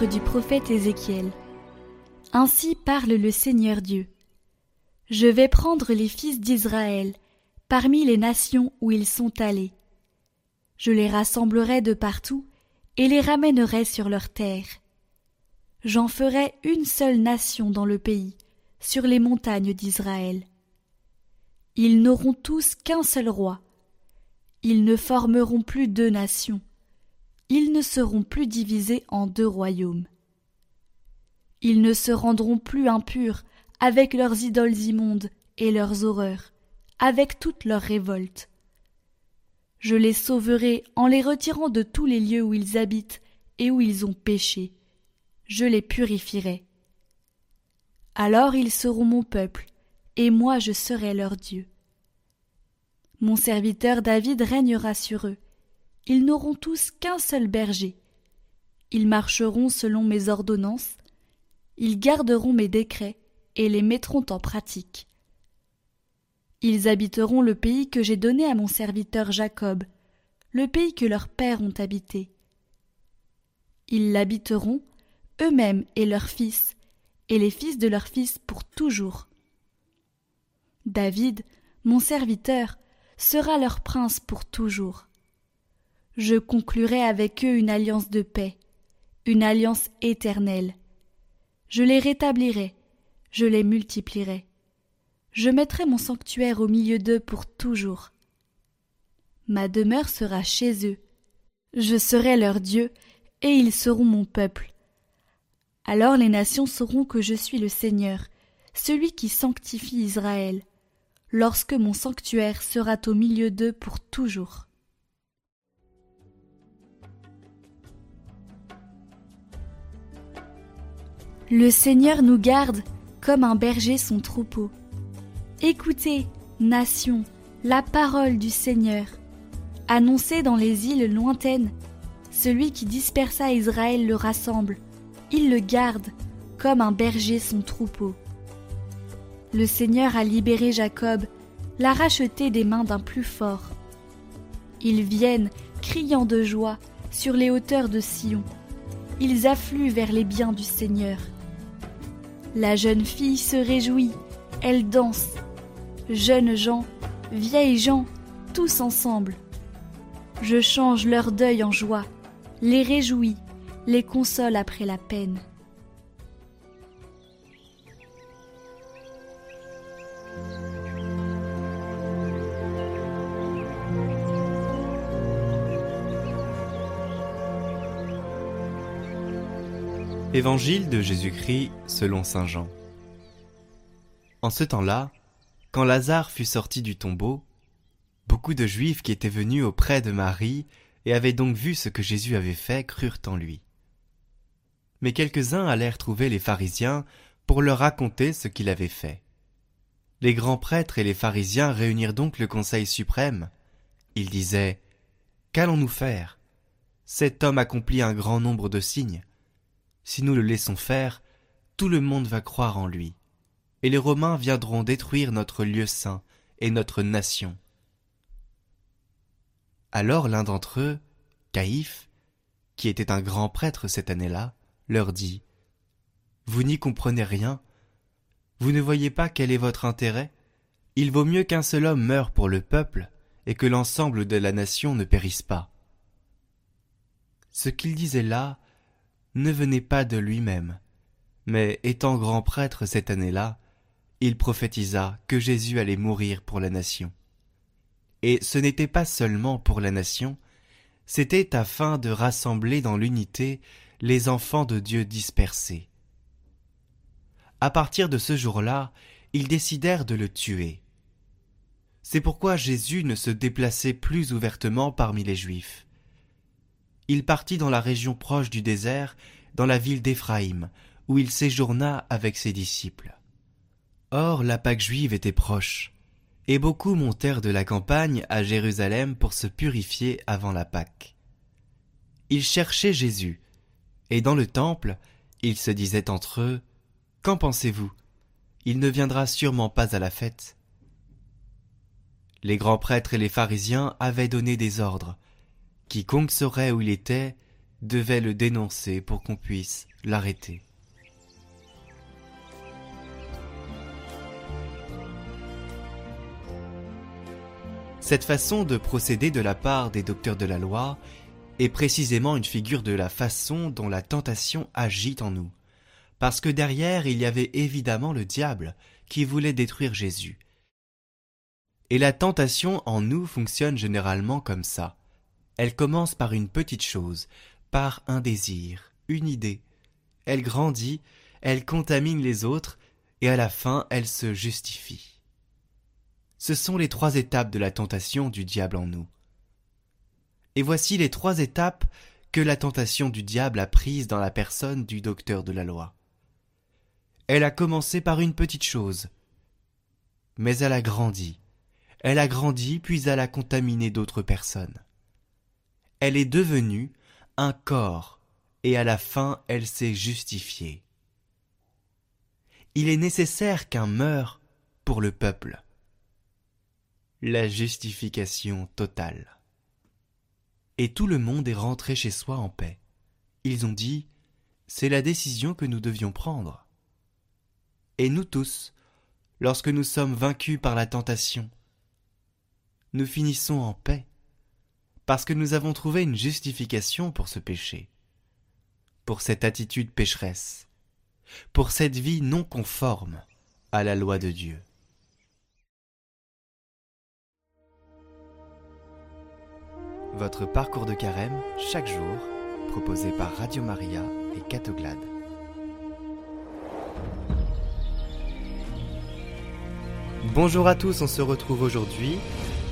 Du prophète Ézéchiel. Ainsi parle le Seigneur Dieu. Je vais prendre les fils d'Israël parmi les nations où ils sont allés. Je les rassemblerai de partout et les ramènerai sur leur terre. J'en ferai une seule nation dans le pays, sur les montagnes d'Israël. Ils n'auront tous qu'un seul roi. Ils ne formeront plus deux nations ils ne seront plus divisés en deux royaumes. Ils ne se rendront plus impurs avec leurs idoles immondes et leurs horreurs, avec toutes leurs révoltes. Je les sauverai en les retirant de tous les lieux où ils habitent et où ils ont péché. Je les purifierai. Alors ils seront mon peuple, et moi je serai leur Dieu. Mon serviteur David régnera sur eux, ils n'auront tous qu'un seul berger. Ils marcheront selon mes ordonnances, ils garderont mes décrets et les mettront en pratique. Ils habiteront le pays que j'ai donné à mon serviteur Jacob, le pays que leurs pères ont habité. Ils l'habiteront, eux-mêmes et leurs fils, et les fils de leurs fils pour toujours. David, mon serviteur, sera leur prince pour toujours je conclurai avec eux une alliance de paix, une alliance éternelle. Je les rétablirai, je les multiplierai. Je mettrai mon sanctuaire au milieu d'eux pour toujours. Ma demeure sera chez eux. Je serai leur Dieu, et ils seront mon peuple. Alors les nations sauront que je suis le Seigneur, celui qui sanctifie Israël, lorsque mon sanctuaire sera au milieu d'eux pour toujours. Le Seigneur nous garde comme un berger son troupeau. Écoutez, nation, la parole du Seigneur. Annoncée dans les îles lointaines, celui qui dispersa Israël le rassemble, il le garde comme un berger son troupeau. Le Seigneur a libéré Jacob, l'a racheté des mains d'un plus fort. Ils viennent, criant de joie, sur les hauteurs de Sion. Ils affluent vers les biens du Seigneur. La jeune fille se réjouit, elle danse. Jeunes gens, vieilles gens, tous ensemble. Je change leur deuil en joie, les réjouis, les console après la peine. Évangile de Jésus-Christ selon Saint Jean. En ce temps-là, quand Lazare fut sorti du tombeau, beaucoup de Juifs qui étaient venus auprès de Marie et avaient donc vu ce que Jésus avait fait crurent en lui. Mais quelques-uns allèrent trouver les pharisiens pour leur raconter ce qu'il avait fait. Les grands prêtres et les pharisiens réunirent donc le Conseil suprême. Ils disaient Qu'allons-nous faire? Cet homme accomplit un grand nombre de signes si nous le laissons faire, tout le monde va croire en lui, et les Romains viendront détruire notre lieu saint et notre nation. Alors l'un d'entre eux, Caïphe, qui était un grand prêtre cette année-là, leur dit Vous n'y comprenez rien Vous ne voyez pas quel est votre intérêt? Il vaut mieux qu'un seul homme meure pour le peuple et que l'ensemble de la nation ne périsse pas. Ce qu'il disait là ne venait pas de lui-même, mais étant grand prêtre cette année-là, il prophétisa que Jésus allait mourir pour la nation. Et ce n'était pas seulement pour la nation, c'était afin de rassembler dans l'unité les enfants de Dieu dispersés. À partir de ce jour-là, ils décidèrent de le tuer. C'est pourquoi Jésus ne se déplaçait plus ouvertement parmi les Juifs il partit dans la région proche du désert, dans la ville d'Éphraïm, où il séjourna avec ses disciples. Or la Pâque juive était proche, et beaucoup montèrent de la campagne à Jérusalem pour se purifier avant la Pâque. Ils cherchaient Jésus, et dans le temple, ils se disaient entre eux, Qu'en pensez-vous? Il ne viendra sûrement pas à la fête. Les grands prêtres et les pharisiens avaient donné des ordres, Quiconque saurait où il était, devait le dénoncer pour qu'on puisse l'arrêter. Cette façon de procéder de la part des docteurs de la loi est précisément une figure de la façon dont la tentation agit en nous, parce que derrière il y avait évidemment le diable qui voulait détruire Jésus. Et la tentation en nous fonctionne généralement comme ça. Elle commence par une petite chose, par un désir, une idée. Elle grandit, elle contamine les autres, et à la fin elle se justifie. Ce sont les trois étapes de la tentation du diable en nous. Et voici les trois étapes que la tentation du diable a prises dans la personne du docteur de la loi. Elle a commencé par une petite chose, mais elle a grandi. Elle a grandi puis elle a contaminé d'autres personnes. Elle est devenue un corps et à la fin elle s'est justifiée. Il est nécessaire qu'un meure pour le peuple. La justification totale et tout le monde est rentré chez soi en paix. Ils ont dit C'est la décision que nous devions prendre. Et nous tous, lorsque nous sommes vaincus par la tentation, nous finissons en paix, parce que nous avons trouvé une justification pour ce péché, pour cette attitude pécheresse, pour cette vie non conforme à la loi de Dieu. Votre parcours de carême chaque jour, proposé par Radio Maria et Catoglade. Bonjour à tous, on se retrouve aujourd'hui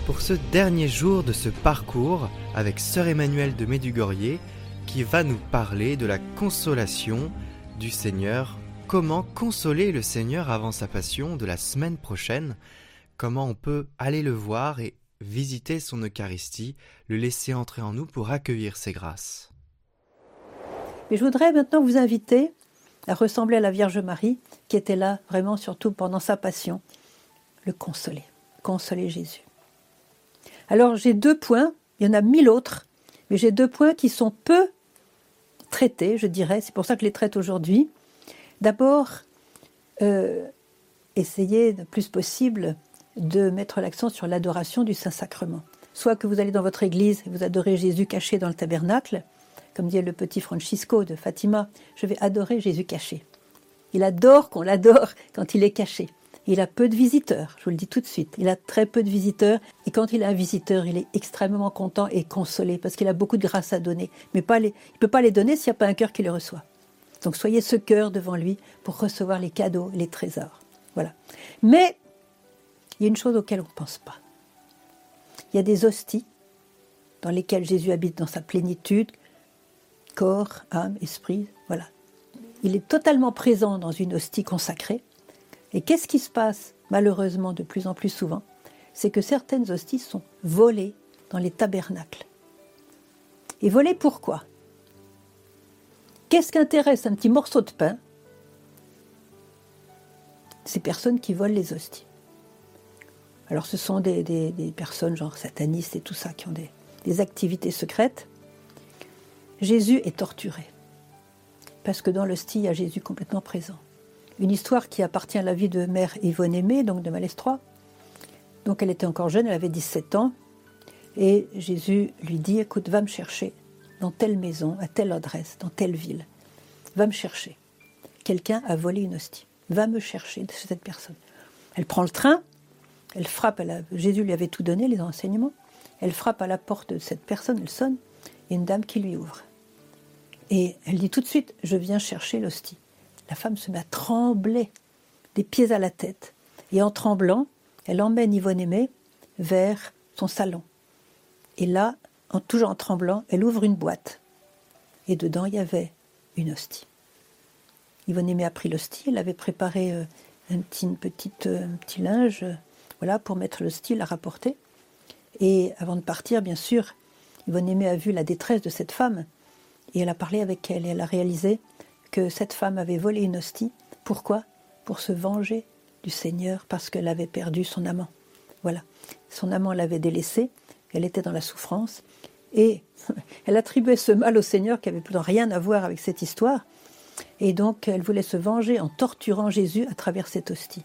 pour ce dernier jour de ce parcours avec Sœur Emmanuelle de Médugorier qui va nous parler de la consolation du Seigneur. Comment consoler le Seigneur avant sa passion de la semaine prochaine? Comment on peut aller le voir et visiter son Eucharistie, le laisser entrer en nous pour accueillir ses grâces? Mais je voudrais maintenant vous inviter à ressembler à la Vierge Marie, qui était là vraiment surtout pendant sa passion, le consoler, consoler Jésus. Alors j'ai deux points, il y en a mille autres, mais j'ai deux points qui sont peu traités, je dirais, c'est pour ça que je les traite aujourd'hui. D'abord, euh, essayer le plus possible de mettre l'accent sur l'adoration du Saint-Sacrement. Soit que vous allez dans votre église et vous adorez Jésus caché dans le tabernacle, comme dit le petit Francisco de Fatima, je vais adorer Jésus caché. Il adore qu'on l'adore quand il est caché. Il a peu de visiteurs, je vous le dis tout de suite. Il a très peu de visiteurs et quand il a un visiteur, il est extrêmement content et consolé parce qu'il a beaucoup de grâce à donner. Mais il ne peut pas les donner s'il n'y a pas un cœur qui les reçoit. Donc soyez ce cœur devant lui pour recevoir les cadeaux, les trésors. Voilà. Mais il y a une chose auquel on ne pense pas. Il y a des hosties dans lesquelles Jésus habite dans sa plénitude, corps, âme, esprit, voilà. Il est totalement présent dans une hostie consacrée. Et qu'est-ce qui se passe, malheureusement, de plus en plus souvent? C'est que certaines hosties sont volées dans les tabernacles. Et volées pourquoi Qu'est-ce qu'intéresse un petit morceau de pain? Ces personnes qui volent les hosties. Alors ce sont des, personnes genre satanistes et tout ça qui ont des, des activités secrètes. Jésus est torturé. Parce que dans l'hostie, il y a Jésus complètement présent. Une histoire qui appartient à la vie de mère Yvonne Aimée, donc de Malestroit. Donc elle était encore jeune, elle avait 17 ans. Et Jésus lui dit, écoute, va me chercher dans telle maison, à telle adresse, dans telle ville. Va me chercher. Quelqu'un a volé une hostie. Va me chercher cette personne. Elle prend le train, elle frappe. Jésus lui avait tout donné, les enseignements. Elle frappe à la porte de cette personne, elle sonne, et une dame qui lui ouvre. Et elle dit tout de suite, je viens chercher l'hostie. La femme se met à trembler, des pieds à la tête. Et en tremblant, elle emmène Yvonne Aimée vers son salon. Et là, en toujours en tremblant, elle ouvre une boîte. Et dedans, il y avait une hostie. Yvonne Aimée a pris l'hostie, elle avait préparé euh, un petit, euh, petit linge voilà, pour mettre style à rapporter. Et avant de partir, bien sûr, Yvonne Aimée a vu la détresse de cette femme et elle a parlé avec elle et elle a réalisé que cette femme avait volé une hostie. Pourquoi? Pour se venger du Seigneur parce qu'elle avait perdu son amant. Voilà. Son amant l'avait délaissée, elle était dans la souffrance Et elle attribuait ce mal au Seigneur qui avait plus rien à voir avec cette histoire. Et donc, elle voulait se venger en torturant Jésus à travers cette hostie.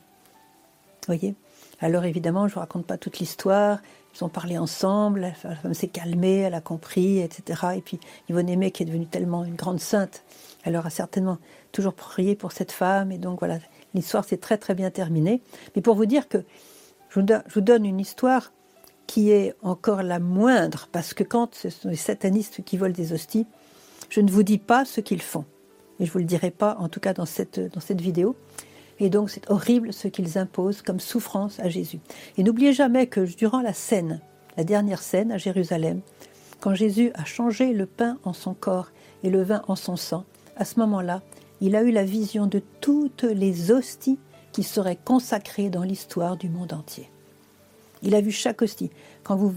Voyez? Alors, évidemment, je ne vous raconte pas toute l'histoire. Ils ont parlé ensemble, la femme s'est calmée, elle a compris, etc. Et puis, Yvonne Aimé, qui est devenue tellement une grande sainte, elle aura certainement toujours prié pour cette femme. Et donc, voilà, l'histoire s'est très, très bien terminée. Mais pour vous dire que je vous donne une histoire qui est encore la moindre, parce que quand ce sont les satanistes qui volent des hosties, je ne vous dis pas ce qu'ils font. Et je ne vous le dirai pas, en tout cas dans cette, dans cette vidéo. Et donc c'est horrible ce qu'ils imposent comme souffrance à Jésus. Et n'oubliez jamais que durant la scène, la dernière scène à Jérusalem, quand Jésus a changé le pain en son corps et le vin en son sang, à ce moment-là, il a eu la vision de toutes les hosties qui seraient consacrées dans l'histoire du monde entier. Il a vu chaque hostie. Quand vous,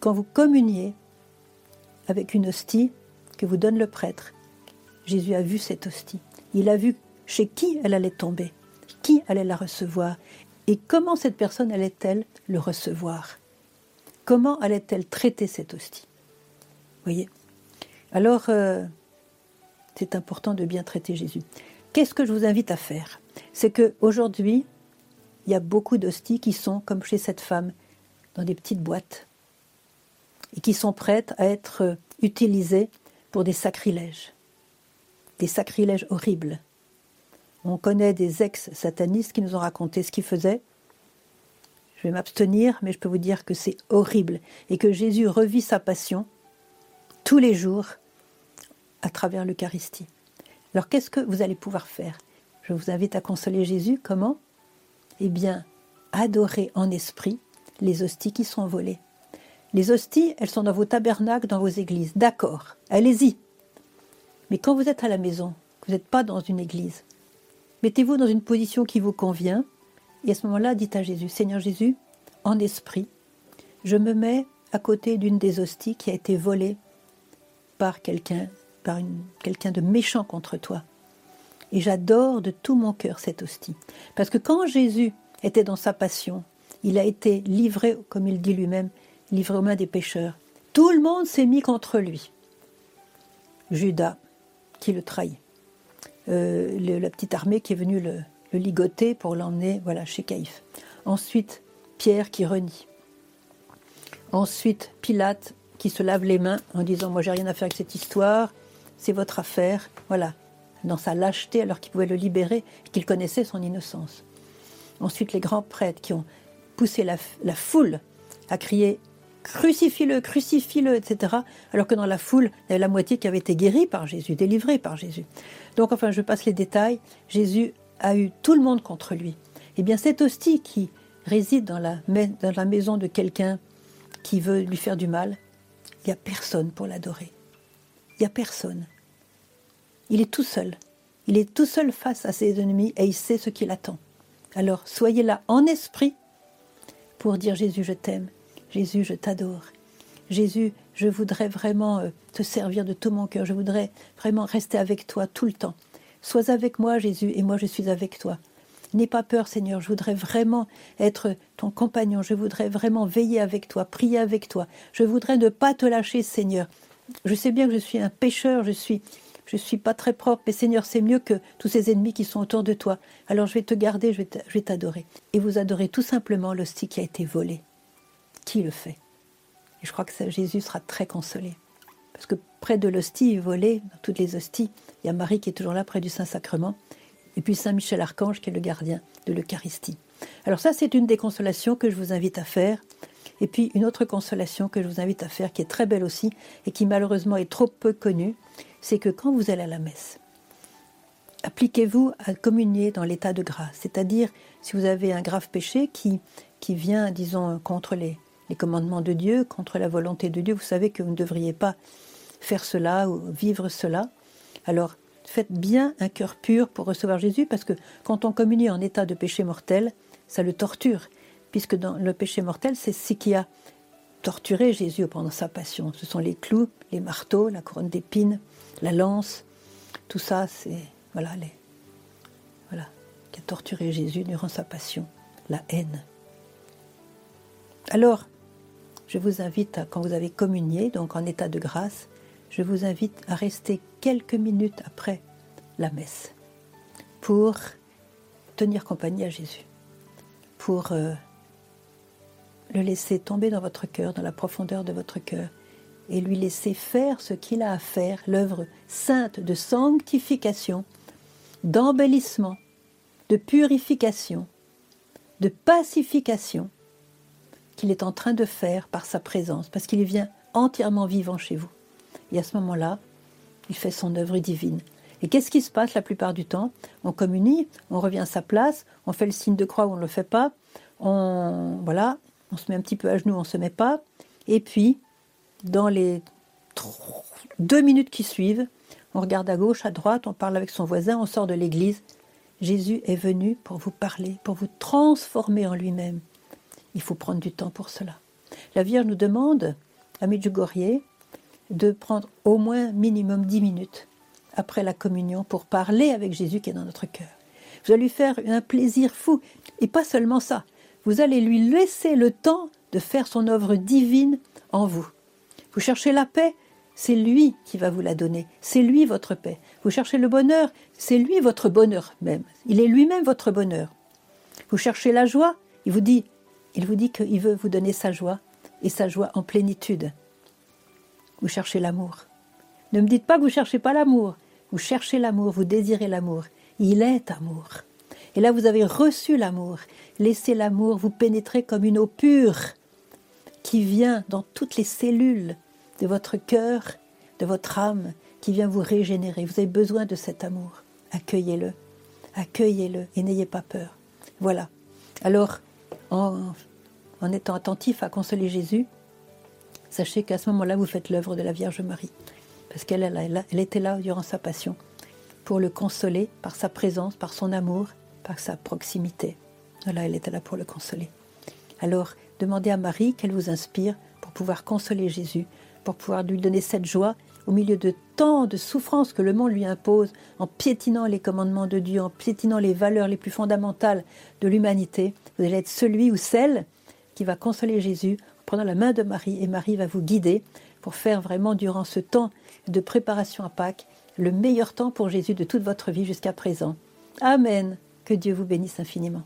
quand vous communiez avec une hostie que vous donne le prêtre, Jésus a vu cette hostie. Il a vu chez qui elle allait tomber, qui allait la recevoir, et comment cette personne allait-elle le recevoir? Comment allait-elle traiter cette hostie? Voyez? Alors, euh, c'est important de bien traiter Jésus. Qu'est-ce que je vous invite à faire? C'est que aujourd'hui, il y a beaucoup d'hosties qui sont, comme chez cette femme, dans des petites boîtes et qui sont prêtes à être utilisées pour des sacrilèges, des sacrilèges horribles. On connaît des ex-satanistes qui nous ont raconté ce qu'ils faisaient. Je vais m'abstenir, mais je peux vous dire que c'est horrible et que Jésus revit sa passion tous les jours à travers l'Eucharistie. Alors qu'est-ce que vous allez pouvoir faire? Je vous invite à consoler Jésus. Comment? Eh bien, adorer en esprit les hosties qui sont volées. Les hosties, elles sont dans vos tabernacles, dans vos églises. D'accord, allez-y. Mais quand vous êtes à la maison, vous n'êtes pas dans une église, mettez-vous dans une position qui vous convient. Et à ce moment-là, dites à Jésus, Seigneur Jésus, en esprit, je me mets à côté d'une des hosties qui a été volée par quelqu'un, par quelqu'un de méchant contre toi. Et j'adore de tout mon cœur cette hostie. Parce que quand Jésus était dans sa passion, il a été livré, comme il dit lui-même, livré aux mains des pécheurs. Tout le monde s'est mis contre lui. Judas, qui le trahit. Euh, la petite armée qui est venue le, ligoter pour l'emmener voilà, chez Caïphe. Ensuite, Pierre qui renie. Ensuite, Pilate qui se lave les mains en disant Moi, j'ai rien à faire avec cette histoire, c'est votre affaire. Voilà, dans sa lâcheté, alors qu'il pouvait le libérer, qu'il connaissait son innocence. Ensuite, les grands prêtres qui ont pousser la, foule à crier crucifie-le, crucifie-le, etc. Alors que dans la foule, il y avait la moitié qui avait été guérie par Jésus, délivrée par Jésus. Donc, enfin, je passe les détails. Jésus a eu tout le monde contre lui. Eh bien, cette hostie qui réside dans la, dans la maison de quelqu'un qui veut lui faire du mal, il n'y a personne pour l'adorer. Il n'y a personne. Il est tout seul. Il est tout seul face à ses ennemis et il sait ce qu'il attend. Alors, soyez là en esprit pour dire Jésus, je t'aime, Jésus, je t'adore. Jésus, je voudrais vraiment euh, te servir de tout mon cœur, je voudrais vraiment rester avec toi tout le temps. Sois avec moi, Jésus, et moi je suis avec toi. N'aie pas peur, Seigneur, je voudrais vraiment être ton compagnon, je voudrais vraiment veiller avec toi, prier avec toi. Je voudrais ne pas te lâcher, Seigneur. Je sais bien que je suis un pécheur, je suis je suis pas très propre, mais Seigneur, c'est mieux que tous ces ennemis qui sont autour de toi. Alors je vais te garder, je vais t'adorer. Et vous adorez tout simplement l'hostie qui a été volée. Qui le fait? Et je crois que Jésus sera très consolé. Parce que près de l'hostie volée, dans toutes les hosties, il y a Marie qui est toujours là près du Saint-Sacrement, et puis Saint Michel Archange qui est le gardien de l'Eucharistie. Alors ça, c'est une des consolations que je vous invite à faire. Et puis une autre consolation que je vous invite à faire, qui est très belle aussi, et qui malheureusement est trop peu connue, c'est que quand vous allez à la messe, appliquez-vous à communier dans l'état de grâce, c'est-à-dire si vous avez un grave péché qui, qui vient, disons, contre les, commandements de Dieu, contre la volonté de Dieu, vous savez que vous ne devriez pas faire cela ou vivre cela. Alors, faites bien un cœur pur pour recevoir Jésus, parce que quand on communie en état de péché mortel, ça le torture, puisque dans le péché mortel, c'est ce qui a torturé Jésus pendant sa passion. Ce sont les clous, les marteaux, la couronne d'épines, la lance, tout ça, c'est voilà, les, voilà, qui a torturé Jésus durant sa passion, la haine. Alors, je vous invite, à, quand vous avez communié, donc en état de grâce, je vous invite à rester quelques minutes après la messe pour tenir compagnie à Jésus, pour euh, le laisser tomber dans votre cœur, dans la profondeur de votre cœur, et lui laisser faire ce qu'il a à faire, l'œuvre sainte de sanctification, d'embellissement, de purification, de pacification qu'il est en train de faire par sa présence, parce qu'il vient entièrement vivant chez vous. Et à ce moment-là, il fait son œuvre divine. Et qu'est-ce qui se passe la plupart du temps? On communie, on revient à sa place, on fait le signe de croix ou on ne le fait pas, on, voilà, on se met un petit peu à genoux, on ne se met pas, et puis, dans les deux minutes qui suivent, on regarde à gauche, à droite, on parle avec son voisin, on sort de l'église. Jésus est venu pour vous parler, pour vous transformer en lui-même. Il faut prendre du temps pour cela. La Vierge nous demande, à Medjugorje, de prendre au moins minimum dix minutes après la communion pour parler avec Jésus qui est dans notre cœur. Vous allez lui faire un plaisir fou. Et pas seulement ça, vous allez lui laisser le temps de faire son œuvre divine en vous. Vous cherchez la paix, c'est lui qui va vous la donner. C'est lui votre paix. Vous cherchez le bonheur, c'est lui votre bonheur même. Il est lui-même votre bonheur. Vous cherchez la joie, il vous dit, il vous dit qu'il veut vous donner sa joie et sa joie en plénitude. Vous cherchez l'amour. Ne me dites pas que vous cherchez pas l'amour. Vous cherchez l'amour, vous désirez l'amour. Il est amour. Et là, vous avez reçu l'amour. Laissez l'amour vous pénétrer comme une eau pure qui vient dans toutes les cellules de votre cœur, de votre âme, qui vient vous régénérer. Vous avez besoin de cet amour. Accueillez-le. Accueillez-le et n'ayez pas peur. Voilà. Alors, en, en étant attentif à consoler Jésus, sachez qu'à ce moment-là, vous faites l'œuvre de la Vierge Marie parce qu'elle elle, était là durant sa passion, pour le consoler par sa présence, par son amour, par sa proximité. Voilà, elle était là pour le consoler. Alors, demandez à Marie qu'elle vous inspire pour pouvoir consoler Jésus, pour pouvoir lui donner cette joie au milieu de tant de souffrances que le monde lui impose, en piétinant les commandements de Dieu, en piétinant les valeurs les plus fondamentales de l'humanité. Vous allez être celui ou celle qui va consoler Jésus en prenant la main de Marie, et Marie va vous guider pour faire vraiment durant ce temps de préparation à Pâques, le meilleur temps pour Jésus de toute votre vie jusqu'à présent. Amen. Que Dieu vous bénisse infiniment.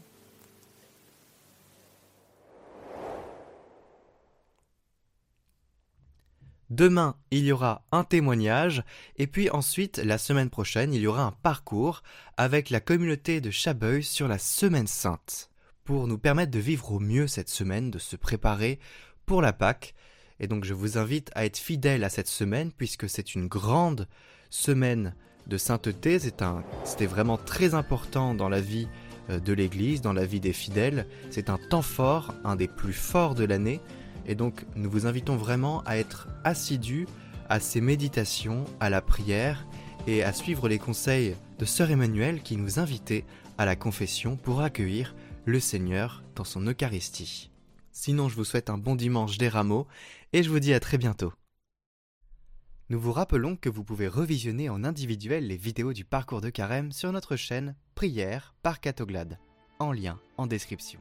Demain, il y aura un témoignage, et puis ensuite, la semaine prochaine, il y aura un parcours avec la communauté de Chabeuil sur la Semaine Sainte, pour nous permettre de vivre au mieux cette semaine, de se préparer pour la Pâque, et donc je vous invite à être fidèle à cette semaine puisque c'est une grande semaine de sainteté. C'était vraiment très important dans la vie euh, de l'Église, dans la vie des fidèles. C'est un temps fort, un des plus forts de l'année. Et donc nous vous invitons vraiment à être assidus à ces méditations, à la prière et à suivre les conseils de Sœur Emmanuel qui nous invitait à la confession pour accueillir le Seigneur dans son Eucharistie. Sinon, je vous souhaite un bon dimanche des rameaux et je vous dis à très bientôt. Nous vous rappelons que vous pouvez revisionner en individuel les vidéos du parcours de carême sur notre chaîne Prière par Catoglade, en lien en description.